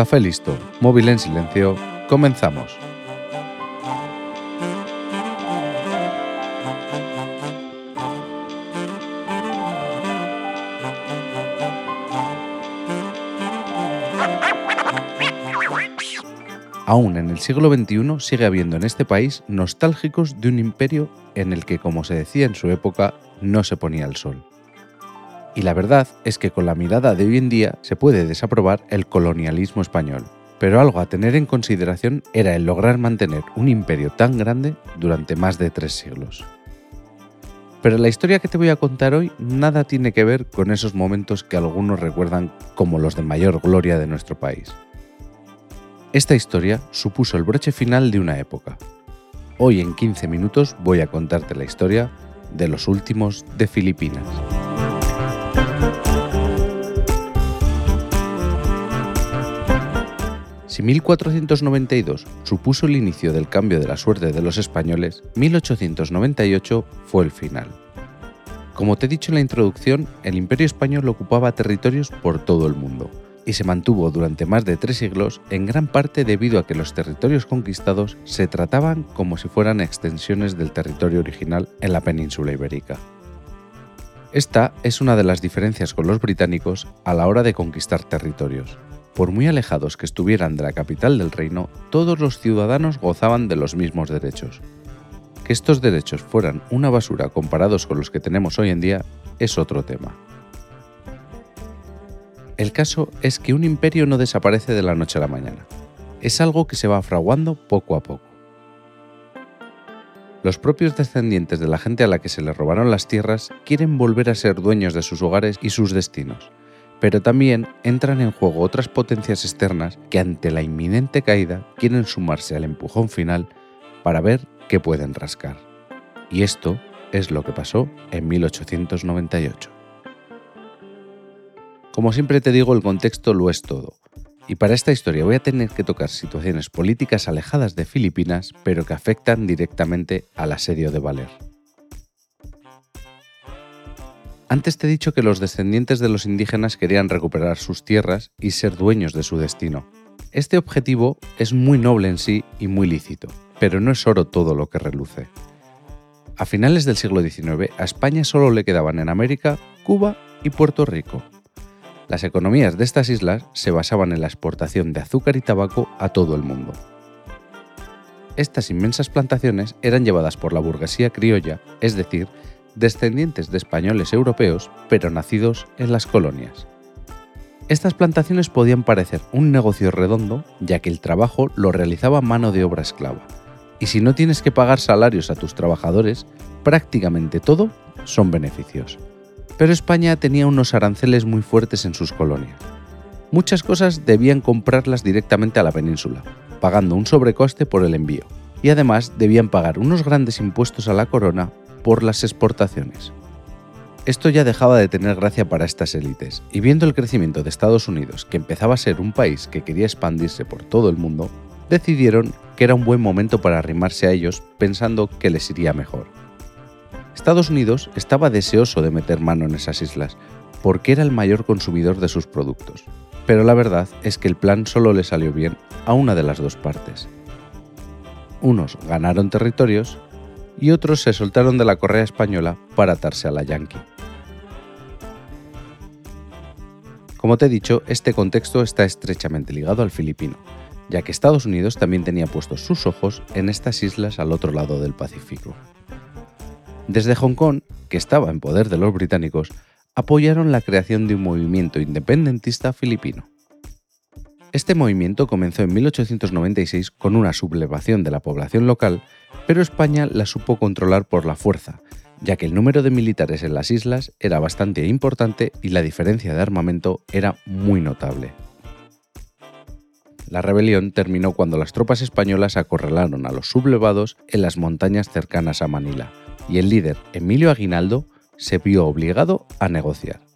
Café listo, móvil en silencio, comenzamos. Aún en el siglo XXI sigue habiendo en este país nostálgicos de un imperio en el que, como se decía en su época, no se ponía el sol. Y la verdad es que con la mirada de hoy en día se puede desaprobar el colonialismo español, pero algo a tener en consideración era el lograr mantener un imperio tan grande durante más de tres siglos. Pero la historia que te voy a contar hoy nada tiene que ver con esos momentos que algunos recuerdan como los de mayor gloria de nuestro país. Esta historia supuso el broche final de una época. Hoy en 15 minutos voy a contarte la historia de los últimos de Filipinas. Si 1492 supuso el inicio del cambio de la suerte de los españoles, 1898 fue el final. Como te he dicho en la introducción, el imperio español ocupaba territorios por todo el mundo, y se mantuvo durante más de tres siglos en gran parte debido a que los territorios conquistados se trataban como si fueran extensiones del territorio original en la península ibérica. Esta es una de las diferencias con los británicos a la hora de conquistar territorios. Por muy alejados que estuvieran de la capital del reino, todos los ciudadanos gozaban de los mismos derechos. Que estos derechos fueran una basura comparados con los que tenemos hoy en día es otro tema. El caso es que un imperio no desaparece de la noche a la mañana. Es algo que se va fraguando poco a poco. Los propios descendientes de la gente a la que se les robaron las tierras quieren volver a ser dueños de sus hogares y sus destinos, pero también entran en juego otras potencias externas que ante la inminente caída quieren sumarse al empujón final para ver qué pueden rascar. Y esto es lo que pasó en 1898. Como siempre te digo, el contexto lo es todo. Y para esta historia voy a tener que tocar situaciones políticas alejadas de Filipinas, pero que afectan directamente al asedio de Valer. Antes te he dicho que los descendientes de los indígenas querían recuperar sus tierras y ser dueños de su destino. Este objetivo es muy noble en sí y muy lícito, pero no es oro todo lo que reluce. A finales del siglo XIX, a España solo le quedaban en América Cuba y Puerto Rico, las economías de estas islas se basaban en la exportación de azúcar y tabaco a todo el mundo. Estas inmensas plantaciones eran llevadas por la burguesía criolla, es decir, descendientes de españoles europeos, pero nacidos en las colonias. Estas plantaciones podían parecer un negocio redondo, ya que el trabajo lo realizaba mano de obra esclava. Y si no tienes que pagar salarios a tus trabajadores, prácticamente todo son beneficios pero España tenía unos aranceles muy fuertes en sus colonias. Muchas cosas debían comprarlas directamente a la península, pagando un sobrecoste por el envío, y además debían pagar unos grandes impuestos a la corona por las exportaciones. Esto ya dejaba de tener gracia para estas élites, y viendo el crecimiento de Estados Unidos, que empezaba a ser un país que quería expandirse por todo el mundo, decidieron que era un buen momento para arrimarse a ellos pensando que les iría mejor. Estados Unidos estaba deseoso de meter mano en esas islas, porque era el mayor consumidor de sus productos. Pero la verdad es que el plan solo le salió bien a una de las dos partes. Unos ganaron territorios y otros se soltaron de la correa española para atarse a la yankee. Como te he dicho, este contexto está estrechamente ligado al filipino, ya que Estados Unidos también tenía puestos sus ojos en estas islas al otro lado del Pacífico. Desde Hong Kong, que estaba en poder de los británicos, apoyaron la creación de un movimiento independentista filipino. Este movimiento comenzó en 1896 con una sublevación de la población local, pero España la supo controlar por la fuerza, ya que el número de militares en las islas era bastante importante y la diferencia de armamento era muy notable. La rebelión terminó cuando las tropas españolas acorralaron a los sublevados en las montañas cercanas a Manila, y el líder Emilio Aguinaldo se vio obligado a negociar.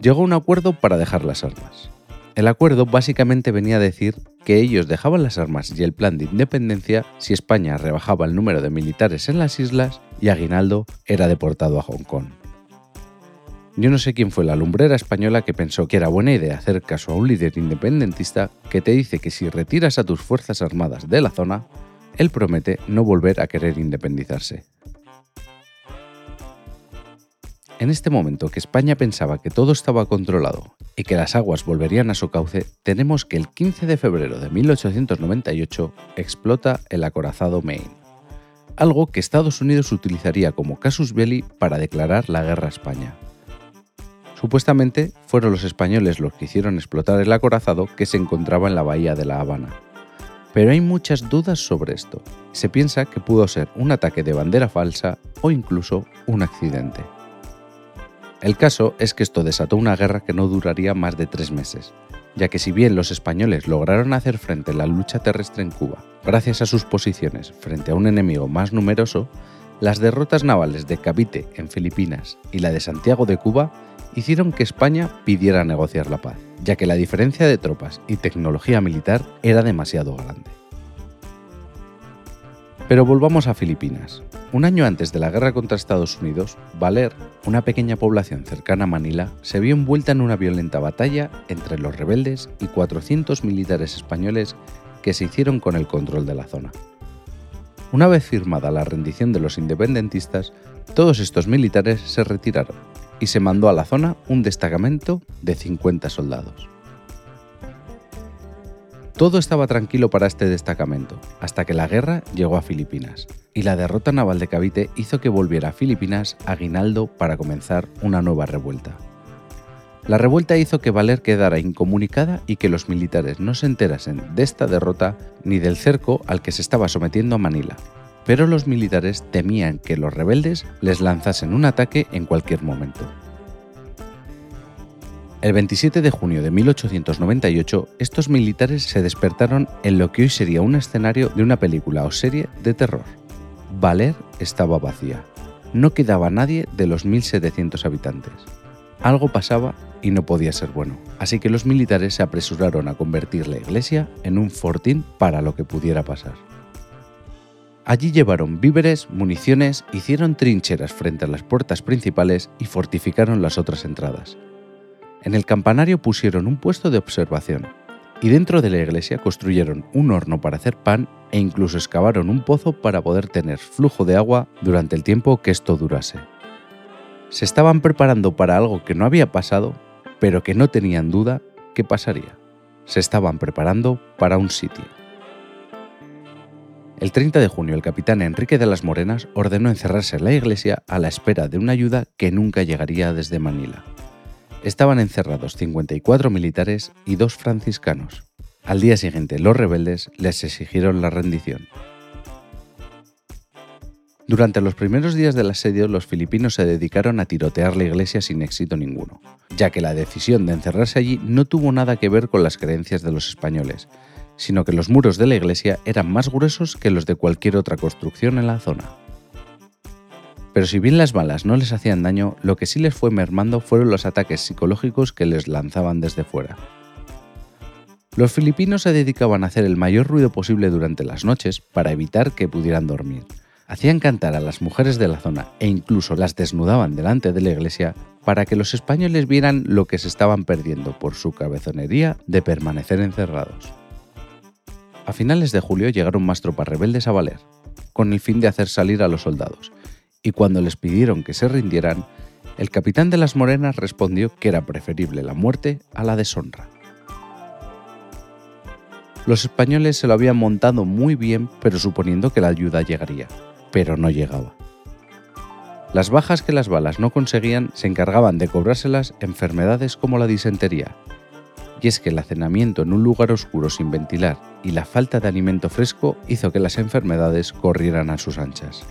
Llegó a un acuerdo para dejar las armas. El acuerdo básicamente venía a decir que ellos dejaban las armas y el plan de independencia si España rebajaba el número de militares en las islas y Aguinaldo era deportado a Hong Kong. Yo no sé quién fue la lumbrera española que pensó que era buena idea hacer caso a un líder independentista que te dice que si retiras a tus fuerzas armadas de la zona, él promete no volver a querer independizarse. En este momento que España pensaba que todo estaba controlado y que las aguas volverían a su cauce, tenemos que el 15 de febrero de 1898 explota el acorazado Maine, algo que Estados Unidos utilizaría como casus belli para declarar la guerra a España. Supuestamente fueron los españoles los que hicieron explotar el acorazado que se encontraba en la bahía de La Habana. Pero hay muchas dudas sobre esto. Se piensa que pudo ser un ataque de bandera falsa o incluso un accidente. El caso es que esto desató una guerra que no duraría más de tres meses, ya que si bien los españoles lograron hacer frente a la lucha terrestre en Cuba, gracias a sus posiciones frente a un enemigo más numeroso, las derrotas navales de Cavite en Filipinas y la de Santiago de Cuba hicieron que España pidiera negociar la paz, ya que la diferencia de tropas y tecnología militar era demasiado grande. Pero volvamos a Filipinas. Un año antes de la guerra contra Estados Unidos, Valer, una pequeña población cercana a Manila, se vio envuelta en una violenta batalla entre los rebeldes y 400 militares españoles que se hicieron con el control de la zona. Una vez firmada la rendición de los independentistas, todos estos militares se retiraron y se mandó a la zona un destacamento de 50 soldados. Todo estaba tranquilo para este destacamento, hasta que la guerra llegó a Filipinas, y la derrota naval de Cavite hizo que volviera a Filipinas Aguinaldo para comenzar una nueva revuelta. La revuelta hizo que Valer quedara incomunicada y que los militares no se enterasen de esta derrota ni del cerco al que se estaba sometiendo a Manila, pero los militares temían que los rebeldes les lanzasen un ataque en cualquier momento. El 27 de junio de 1898, estos militares se despertaron en lo que hoy sería un escenario de una película o serie de terror. Valer estaba vacía. No quedaba nadie de los 1.700 habitantes. Algo pasaba y no podía ser bueno, así que los militares se apresuraron a convertir la iglesia en un fortín para lo que pudiera pasar. Allí llevaron víveres, municiones, hicieron trincheras frente a las puertas principales y fortificaron las otras entradas. En el campanario pusieron un puesto de observación y dentro de la iglesia construyeron un horno para hacer pan e incluso excavaron un pozo para poder tener flujo de agua durante el tiempo que esto durase. Se estaban preparando para algo que no había pasado, pero que no tenían duda que pasaría. Se estaban preparando para un sitio. El 30 de junio el capitán Enrique de las Morenas ordenó encerrarse en la iglesia a la espera de una ayuda que nunca llegaría desde Manila estaban encerrados 54 militares y dos franciscanos. Al día siguiente los rebeldes les exigieron la rendición. Durante los primeros días del asedio, los filipinos se dedicaron a tirotear la iglesia sin éxito ninguno, ya que la decisión de encerrarse allí no tuvo nada que ver con las creencias de los españoles, sino que los muros de la iglesia eran más gruesos que los de cualquier otra construcción en la zona. Pero si bien las balas no les hacían daño, lo que sí les fue mermando fueron los ataques psicológicos que les lanzaban desde fuera. Los filipinos se dedicaban a hacer el mayor ruido posible durante las noches para evitar que pudieran dormir. Hacían cantar a las mujeres de la zona e incluso las desnudaban delante de la iglesia para que los españoles vieran lo que se estaban perdiendo por su cabezonería de permanecer encerrados. A finales de julio llegaron más tropas rebeldes a Valer, con el fin de hacer salir a los soldados, y cuando les pidieron que se rindieran, el capitán de las Morenas respondió que era preferible la muerte a la deshonra. Los españoles se lo habían montado muy bien, pero suponiendo que la ayuda llegaría, pero no llegaba. Las bajas que las balas no conseguían se encargaban de cobrárselas enfermedades como la disentería. Y es que el hacenamiento en un lugar oscuro sin ventilar y la falta de alimento fresco hizo que las enfermedades corrieran a sus anchas.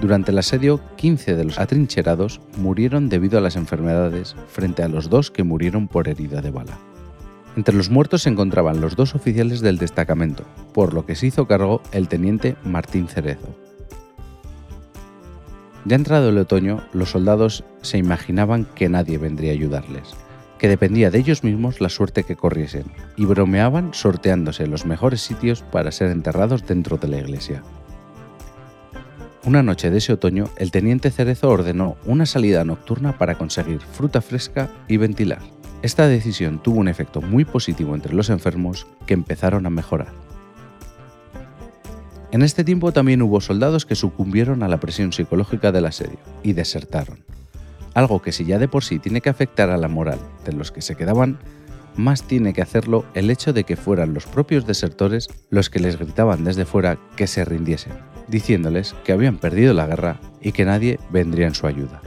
Durante el asedio, 15 de los atrincherados murieron debido a las enfermedades frente a los dos que murieron por herida de bala. Entre los muertos se encontraban los dos oficiales del destacamento, por lo que se hizo cargo el teniente Martín Cerezo. Ya entrado el otoño, los soldados se imaginaban que nadie vendría a ayudarles, que dependía de ellos mismos la suerte que corriesen, y bromeaban sorteándose los mejores sitios para ser enterrados dentro de la iglesia. Una noche de ese otoño, el teniente Cerezo ordenó una salida nocturna para conseguir fruta fresca y ventilar. Esta decisión tuvo un efecto muy positivo entre los enfermos que empezaron a mejorar. En este tiempo también hubo soldados que sucumbieron a la presión psicológica del asedio y desertaron, algo que si ya de por sí tiene que afectar a la moral de los que se quedaban, más tiene que hacerlo el hecho de que fueran los propios desertores los que les gritaban desde fuera que se rindiesen, diciéndoles que habían perdido la guerra y que nadie vendría en su ayuda.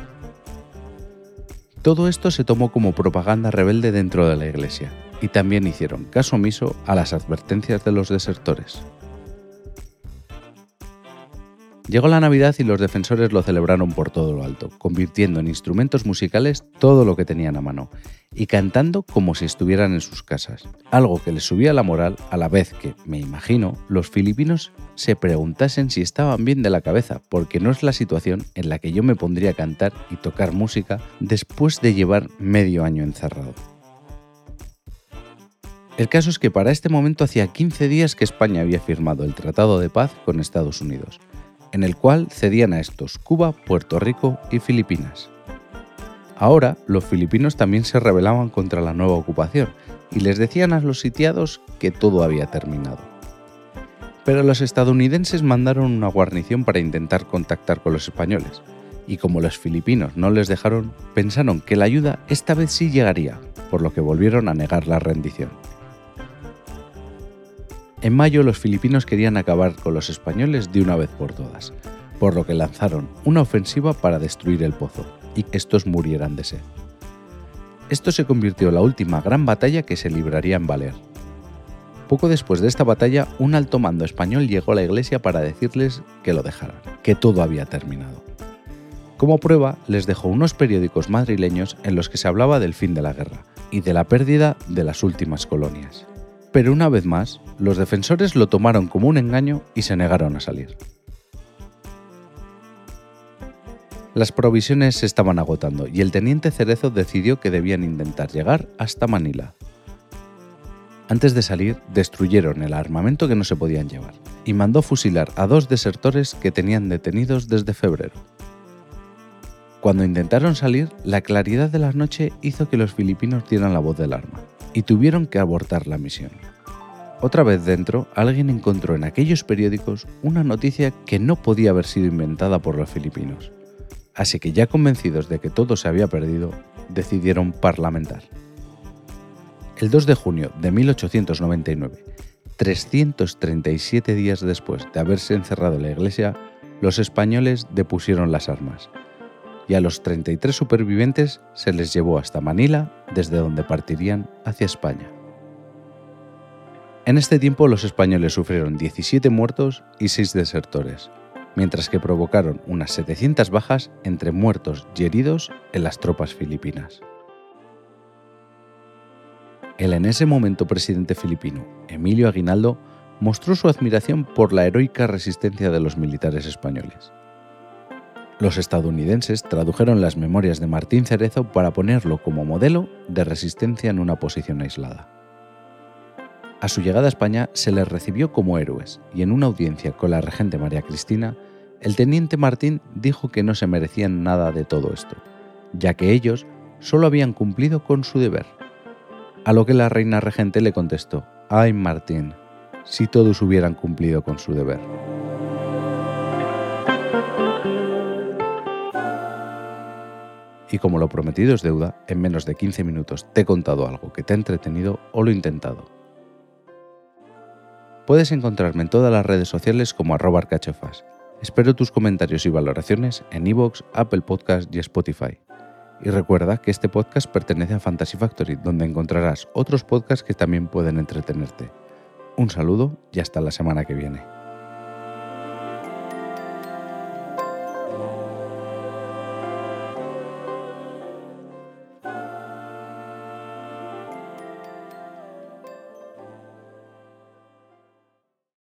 Todo esto se tomó como propaganda rebelde dentro de la iglesia y también hicieron caso omiso a las advertencias de los desertores. Llegó la Navidad y los defensores lo celebraron por todo lo alto, convirtiendo en instrumentos musicales todo lo que tenían a mano y cantando como si estuvieran en sus casas, algo que les subía la moral a la vez que, me imagino, los filipinos se preguntasen si estaban bien de la cabeza, porque no es la situación en la que yo me pondría a cantar y tocar música después de llevar medio año encerrado. El caso es que para este momento hacía 15 días que España había firmado el Tratado de Paz con Estados Unidos, en el cual cedían a estos Cuba, Puerto Rico y Filipinas. Ahora, los filipinos también se rebelaban contra la nueva ocupación y les decían a los sitiados que todo había terminado. Pero los estadounidenses mandaron una guarnición para intentar contactar con los españoles, y como los filipinos no les dejaron, pensaron que la ayuda esta vez sí llegaría, por lo que volvieron a negar la rendición. En mayo los filipinos querían acabar con los españoles de una vez por todas, por lo que lanzaron una ofensiva para destruir el pozo y que estos murieran de sed. Esto se convirtió en la última gran batalla que se libraría en Valer. Poco después de esta batalla, un alto mando español llegó a la iglesia para decirles que lo dejaran, que todo había terminado. Como prueba, les dejó unos periódicos madrileños en los que se hablaba del fin de la guerra y de la pérdida de las últimas colonias. Pero una vez más, los defensores lo tomaron como un engaño y se negaron a salir. Las provisiones se estaban agotando y el teniente Cerezo decidió que debían intentar llegar hasta Manila. Antes de salir, destruyeron el armamento que no se podían llevar y mandó fusilar a dos desertores que tenían detenidos desde febrero. Cuando intentaron salir, la claridad de la noche hizo que los filipinos dieran la voz del arma y tuvieron que abortar la misión. Otra vez dentro, alguien encontró en aquellos periódicos una noticia que no podía haber sido inventada por los filipinos. Así que ya convencidos de que todo se había perdido, decidieron parlamentar. El 2 de junio de 1899, 337 días después de haberse encerrado en la iglesia, los españoles depusieron las armas y a los 33 supervivientes se les llevó hasta Manila, desde donde partirían hacia España. En este tiempo los españoles sufrieron 17 muertos y 6 desertores, mientras que provocaron unas 700 bajas entre muertos y heridos en las tropas filipinas. El en ese momento presidente filipino, Emilio Aguinaldo, mostró su admiración por la heroica resistencia de los militares españoles los estadounidenses tradujeron las memorias de Martín Cerezo para ponerlo como modelo de resistencia en una posición aislada. A su llegada a España se les recibió como héroes y en una audiencia con la regente María Cristina, el teniente Martín dijo que no se merecían nada de todo esto, ya que ellos solo habían cumplido con su deber. A lo que la reina regente le contestó, ay Martín, si todos hubieran cumplido con su deber. Y como lo prometido es deuda, en menos de 15 minutos te he contado algo que te ha entretenido o lo he intentado. Puedes encontrarme en todas las redes sociales como arroba arcachofas. Espero tus comentarios y valoraciones en iVoox, Apple Podcast y Spotify. Y recuerda que este podcast pertenece a Fantasy Factory, donde encontrarás otros podcasts que también pueden entretenerte. Un saludo y hasta la semana que viene.